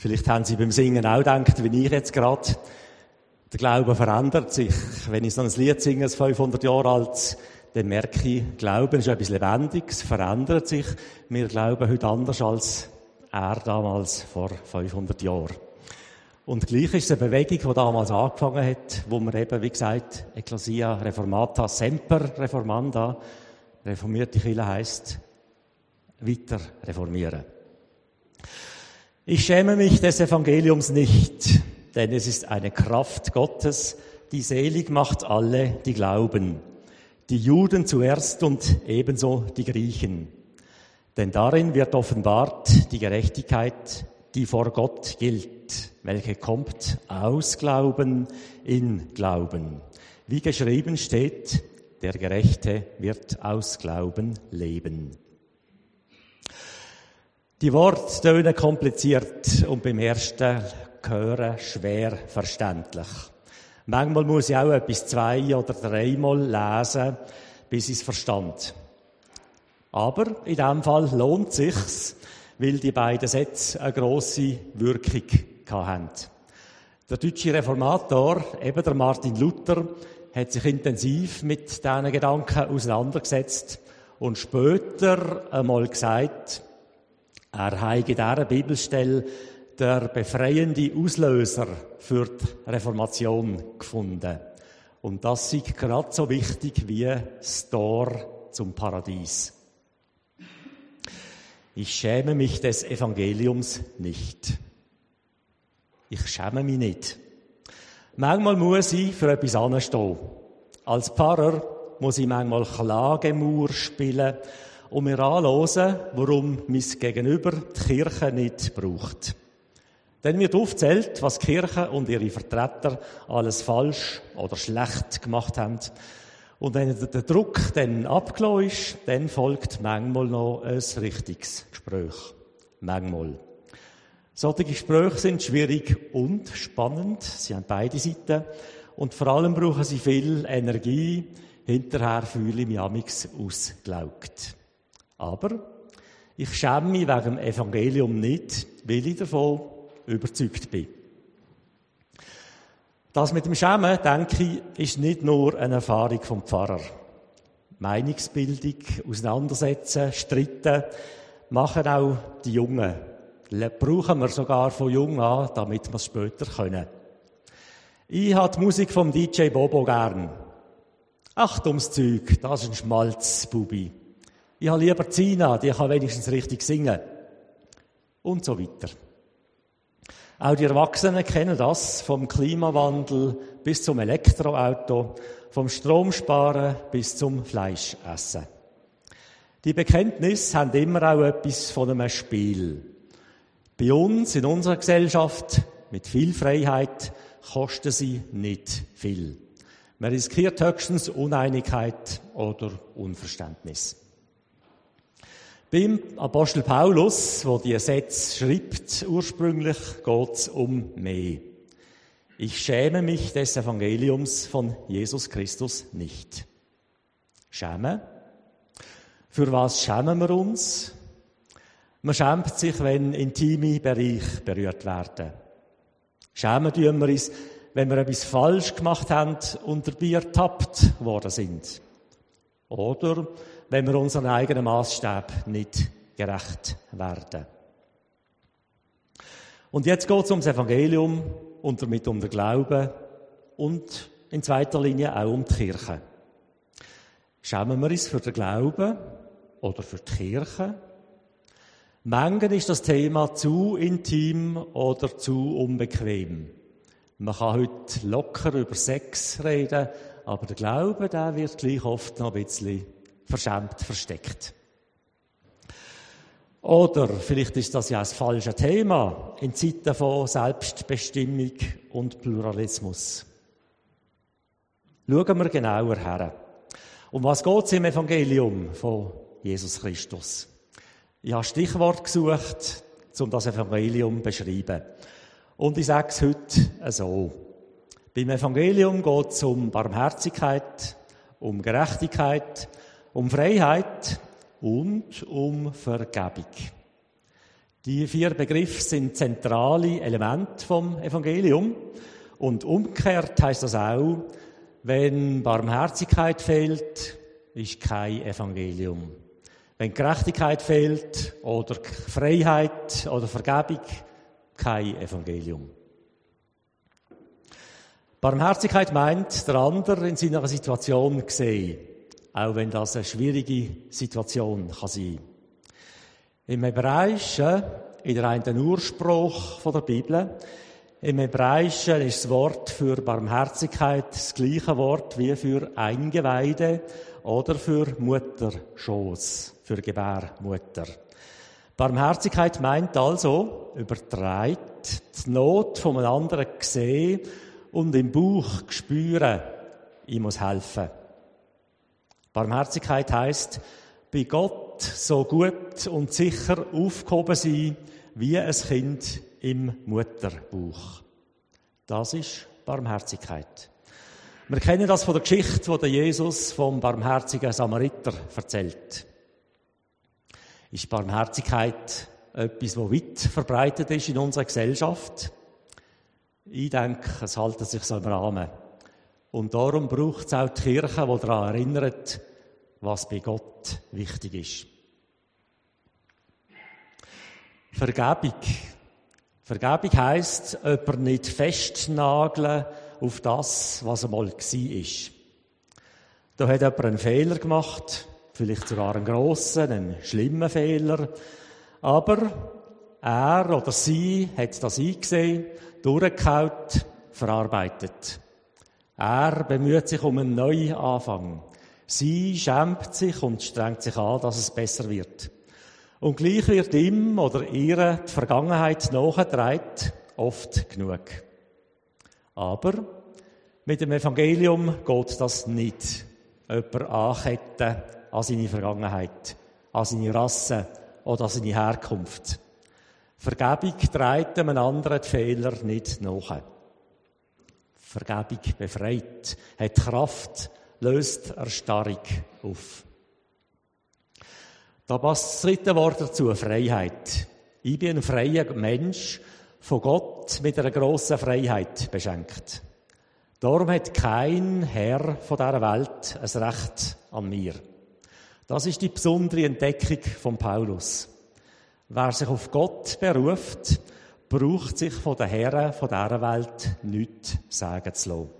Vielleicht haben Sie beim Singen auch gedacht, wie ich jetzt gerade. Der Glaube verändert sich. Wenn ich so ein Lied singe, das 500 Jahre alt, dann merke ich, Glauben ist etwas Lebendiges, verändert sich. Wir glauben heute anders als er damals vor 500 Jahren. Und gleich ist es eine Bewegung, die damals angefangen hat, wo man eben, wie gesagt, Ecclesia Reformata Semper Reformanda, reformierte Kirche heisst, weiter reformieren. Ich schäme mich des Evangeliums nicht, denn es ist eine Kraft Gottes, die selig macht alle, die glauben. Die Juden zuerst und ebenso die Griechen. Denn darin wird offenbart die Gerechtigkeit, die vor Gott gilt, welche kommt aus Glauben in Glauben. Wie geschrieben steht, der Gerechte wird aus Glauben leben. Die Worte tönen kompliziert und beim ersten Hören schwer verständlich. Manchmal muss ich auch etwas zwei- oder dreimal lesen, bis ich es verstand. Aber in diesem Fall lohnt sich's, weil die beiden Sätze eine grosse Wirkung hatten. Der deutsche Reformator, eben der Martin Luther, hat sich intensiv mit diesen Gedanken auseinandergesetzt und später einmal gesagt, er in dieser Bibelstelle der befreiende Auslöser für die Reformation gefunden. Und das ist gerade so wichtig wie das Tor zum Paradies. Ich schäme mich des Evangeliums nicht. Ich schäme mich nicht. Manchmal muss ich für etwas anstehen. Als Pfarrer muss ich manchmal Klagemauer spielen und mir anhören, warum mein Gegenüber die Kirche nicht braucht. Dann wird aufzählt, was die Kirche und ihre Vertreter alles falsch oder schlecht gemacht haben. Und wenn der Druck dann abgelaufen ist, dann folgt manchmal noch ein richtiges Gespräch. Manchmal. Solche Gespräche sind schwierig und spannend. Sie haben beide Seiten. Und vor allem brauchen sie viel Energie. Hinterher fühle ich mich amix ausgelaugt. Aber ich schäme mich wegen dem Evangelium nicht, weil ich davon überzeugt bin. Das mit dem Schämen, denke ich, ist nicht nur eine Erfahrung vom Pfarrer. Meinungsbildung, Auseinandersetzen, Streiten machen auch die Jungen. Brauchen wir sogar von jung an, damit wir es später können. Ich habe die Musik vom DJ Bobo gern. Ach, dummes Zeug, das ist ein Schmalzbubi. Ich habe lieber Zina, die kann wenigstens richtig singen. Und so weiter. Auch die Erwachsenen kennen das, vom Klimawandel bis zum Elektroauto, vom Stromsparen bis zum Fleischessen. Die Bekenntnisse haben immer auch etwas von einem Spiel. Bei uns, in unserer Gesellschaft, mit viel Freiheit, kosten sie nicht viel. Man riskiert höchstens Uneinigkeit oder Unverständnis. Beim Apostel Paulus, wo die Sätze schreibt, ursprünglich geht's um mehr. Ich schäme mich des Evangeliums von Jesus Christus nicht. Schämen? Für was schämen wir uns? Man schämt sich, wenn intime Bereiche berührt werden. Schämen tun wir uns, wenn wir etwas falsch gemacht haben und dabei ertappt worden sind. Oder wenn wir unseren eigenen Maßstab nicht gerecht werden. Und jetzt geht es ums Evangelium und damit um den Glauben und in zweiter Linie auch um die Kirche. Schämen wir uns für den Glauben oder für die Kirche? Manchmal ist das Thema zu intim oder zu unbequem. Man kann heute locker über Sex reden, aber der Glaube, der wird gleich oft noch ein bisschen verschämt versteckt. Oder vielleicht ist das ja das falsche Thema in Zeiten von Selbstbestimmung und Pluralismus. Schauen wir genauer her. Um was geht es im Evangelium von Jesus Christus? Ich habe Stichwort gesucht, um das Evangelium zu beschreiben. Und ich sage es heute so. Beim Evangelium geht es um Barmherzigkeit, um Gerechtigkeit, um Freiheit und um Vergebung. Die vier Begriffe sind zentrale Elemente vom Evangelium. Und umgekehrt heißt das auch, wenn Barmherzigkeit fehlt, ist kein Evangelium. Wenn Gerechtigkeit fehlt oder Freiheit oder Vergebung, kein Evangelium. Barmherzigkeit meint, der andere in seiner Situation sehen, auch wenn das eine schwierige Situation kann sein. Im Hebräischen, in der einen Urspruch von der Bibel, im Hebräischen ist das Wort für Barmherzigkeit das gleiche Wort wie für Eingeweide oder für Mutterschoß, für Gebärmutter. Barmherzigkeit meint also, übertreibt die Not von einem anderen sehen und im Bauch spüren, ich muss helfen. Barmherzigkeit heißt, bei Gott so gut und sicher aufgehoben sein, wie ein Kind im Mutterbauch. Das ist Barmherzigkeit. Wir kennen das von der Geschichte, die Jesus vom barmherzigen Samariter erzählt. Ist Barmherzigkeit etwas, das weit verbreitet ist in unserer Gesellschaft? Ich denke, es hält sich so im Rahmen. Und darum braucht es auch die Kirche, die daran erinnert, was bei Gott wichtig ist. Vergebung. Vergebung heisst, jemanden nicht festnageln auf das, was einmal war. Da hat jemand einen Fehler gemacht, vielleicht sogar einen grossen, einen schlimmen Fehler, aber er oder sie hat das eingesehen durchgehaut, verarbeitet. Er bemüht sich um einen neuen Anfang. Sie schämt sich und strengt sich an, dass es besser wird. Und gleich wird ihm oder ihr die Vergangenheit nachgetragen, oft genug. Aber mit dem Evangelium geht das nicht. Jemand anketten an seine Vergangenheit, an seine Rasse oder an seine Herkunft. Vergebung treibt einem anderen die Fehler nicht nach. Vergebung befreit, hat Kraft, löst Erstarrung auf. Da passt das dritte Wort dazu, Freiheit. Ich bin ein freier Mensch, von Gott mit einer grossen Freiheit beschenkt. Darum hat kein Herr von dieser Welt ein Recht an mir. Das ist die besondere Entdeckung von Paulus. Wer sich auf Gott beruft, braucht sich von den Herren von dieser Welt nichts sagen zu lassen.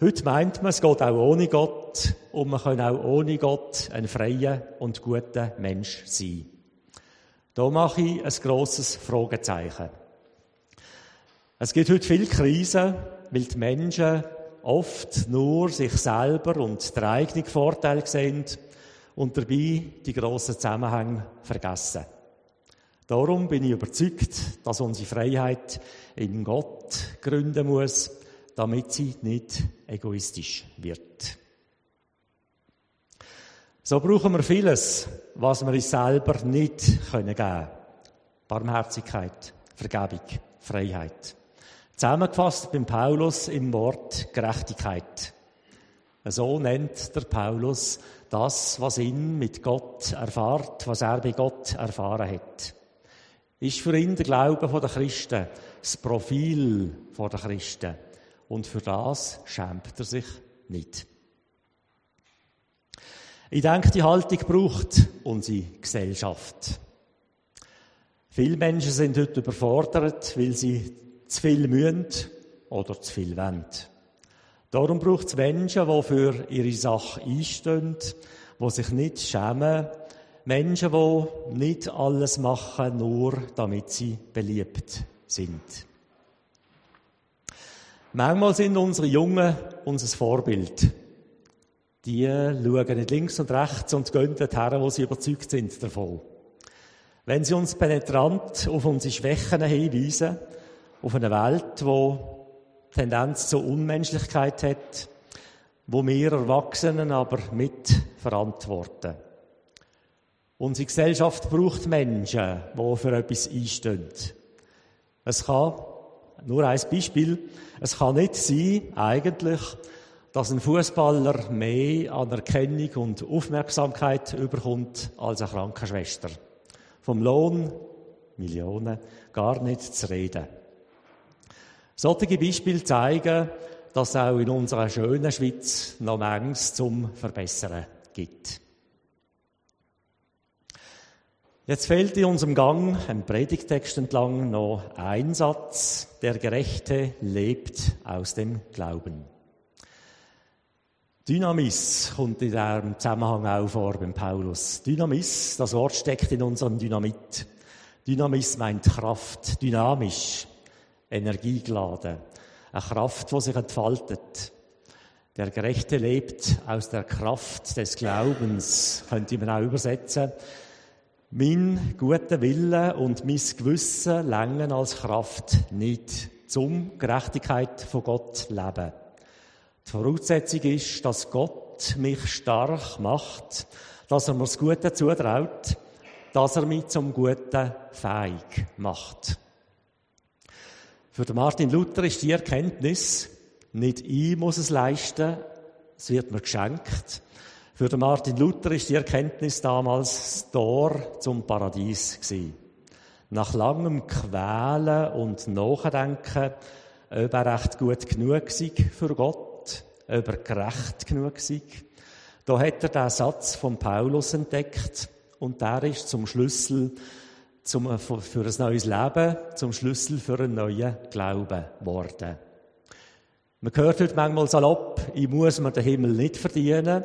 Heute meint man, es geht auch ohne Gott und man kann auch ohne Gott ein freier und guter Mensch sein. Da mache ich ein grosses Fragezeichen. Es gibt heute viele Krisen, weil die Menschen oft nur sich selber und den eigenen Vorteil sehen und dabei die grossen Zusammenhänge vergessen. Darum bin ich überzeugt, dass unsere Freiheit in Gott gründen muss, damit sie nicht egoistisch wird. So brauchen wir vieles, was wir uns selber nicht geben können. Barmherzigkeit, Vergebung, Freiheit. Zusammengefasst beim Paulus im Wort Gerechtigkeit. So nennt der Paulus das, was ihn mit Gott erfahrt, was er bei Gott erfahren hat ist für ihn der Glaube der Christen, das Profil der Christen. Und für das schämt er sich nicht. Ich denke, die Haltung braucht unsere Gesellschaft. Viele Menschen sind heute überfordert, weil sie zu viel mühen oder zu viel wollen. Darum braucht es Menschen, die für ihre Sache einstehen, die sich nicht schämen, Menschen, die nicht alles machen, nur damit sie beliebt sind. Manchmal sind unsere Jungen unser Vorbild. Die schauen nicht links und rechts und gehen dorthin, wo sie überzeugt sind davon. Wenn sie uns penetrant auf unsere Schwächen hinweisen, auf eine Welt, die Tendenz zur Unmenschlichkeit hat, wo wir Erwachsenen aber mitverantworten. Unsere Gesellschaft braucht Menschen, die für etwas einstehen. Es kann, nur ein Beispiel, es kann nicht sein, eigentlich, dass ein Fußballer mehr Anerkennung und Aufmerksamkeit überkommt als eine Krankenschwester. Vom Lohn Millionen, gar nicht zu reden. Solche Beispiele zeigen, dass es auch in unserer schönen Schweiz noch manches zum Verbessern gibt. Jetzt fehlt in unserem Gang, im Predigtext entlang, noch ein Satz. Der Gerechte lebt aus dem Glauben. Dynamis kommt in diesem Zusammenhang auch vor beim Paulus. Dynamis, das Wort steckt in unserem Dynamit. Dynamis meint Kraft, dynamisch, energiegeladen. Eine Kraft, die sich entfaltet. Der Gerechte lebt aus der Kraft des Glaubens, könnte man auch übersetzen. Mein guter Wille und mein Gewissen längen als Kraft nicht zum Gerechtigkeit von Gott leben. Die Voraussetzung ist, dass Gott mich stark macht, dass er mir das Gute zutraut, dass er mich zum Guten fähig macht. Für Martin Luther ist die Erkenntnis, nicht ich muss es leisten, es wird mir geschenkt, für Martin Luther ist die Erkenntnis damals das Tor zum Paradies gewesen. Nach langem Quälen und Nachdenken, ob er recht gut genug sei für Gott, ob er gerecht genug sei, da hat er den Satz von Paulus entdeckt und der ist zum Schlüssel zum, für ein neues Leben, zum Schlüssel für einen neuen Glauben geworden. Man hört heute manchmal salopp, ich muss mir den Himmel nicht verdienen,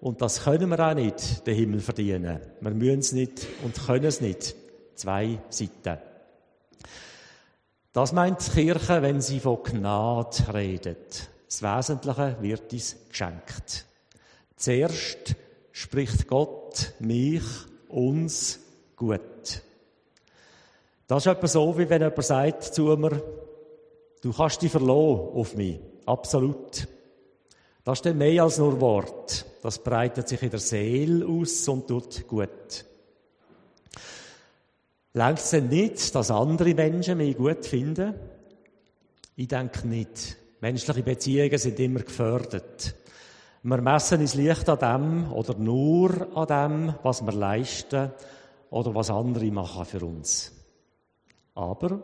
und das können wir auch nicht, den Himmel verdienen. Wir müssen es nicht und können es nicht. Zwei Seiten. Das meint die Kirche, wenn sie von Gnade redet. Das Wesentliche wird uns geschenkt. Zuerst spricht Gott mich, uns gut. Das ist etwa so, wie wenn jemand sagt zu mir, du kannst dich verlassen auf mich. Absolut. Das ist dann mehr als nur Wort. Das breitet sich in der Seele aus und tut gut. Längt es denn nicht, dass andere Menschen mich gut finden? Ich denke nicht. Menschliche Beziehungen sind immer gefördert. Wir messen uns Licht an dem oder nur an dem, was wir leisten oder was andere machen für uns. Aber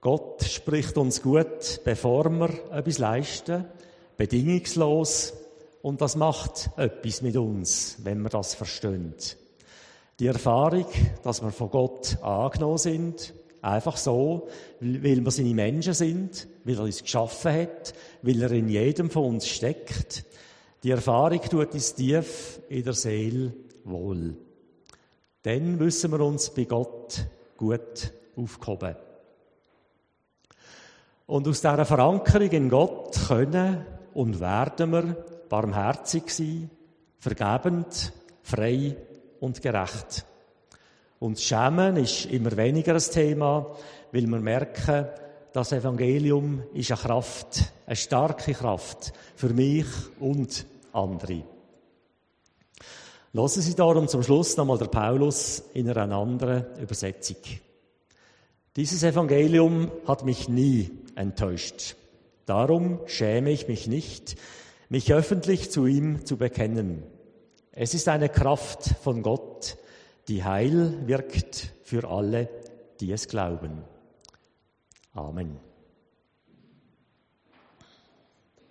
Gott spricht uns gut, bevor wir etwas leisten bedingungslos und das macht etwas mit uns, wenn wir das verstehen. Die Erfahrung, dass wir von Gott angenommen sind, einfach so, weil wir seine Menschen sind, weil er uns geschaffen hat, weil er in jedem von uns steckt, die Erfahrung tut uns tief in der Seele wohl. Dann wissen wir uns bei Gott gut aufgehoben. Und aus dieser Verankerung in Gott können und werden wir barmherzig sein, vergebend, frei und gerecht. Und Schämen ist immer weniger ein Thema, weil wir merken, das Evangelium ist eine Kraft, eine starke Kraft für mich und andere. Lassen Sie darum zum Schluss nochmal der Paulus in einer anderen Übersetzung. Dieses Evangelium hat mich nie enttäuscht. Darum schäme ich mich nicht, mich öffentlich zu ihm zu bekennen. Es ist eine Kraft von Gott, die Heil wirkt für alle, die es glauben. Amen.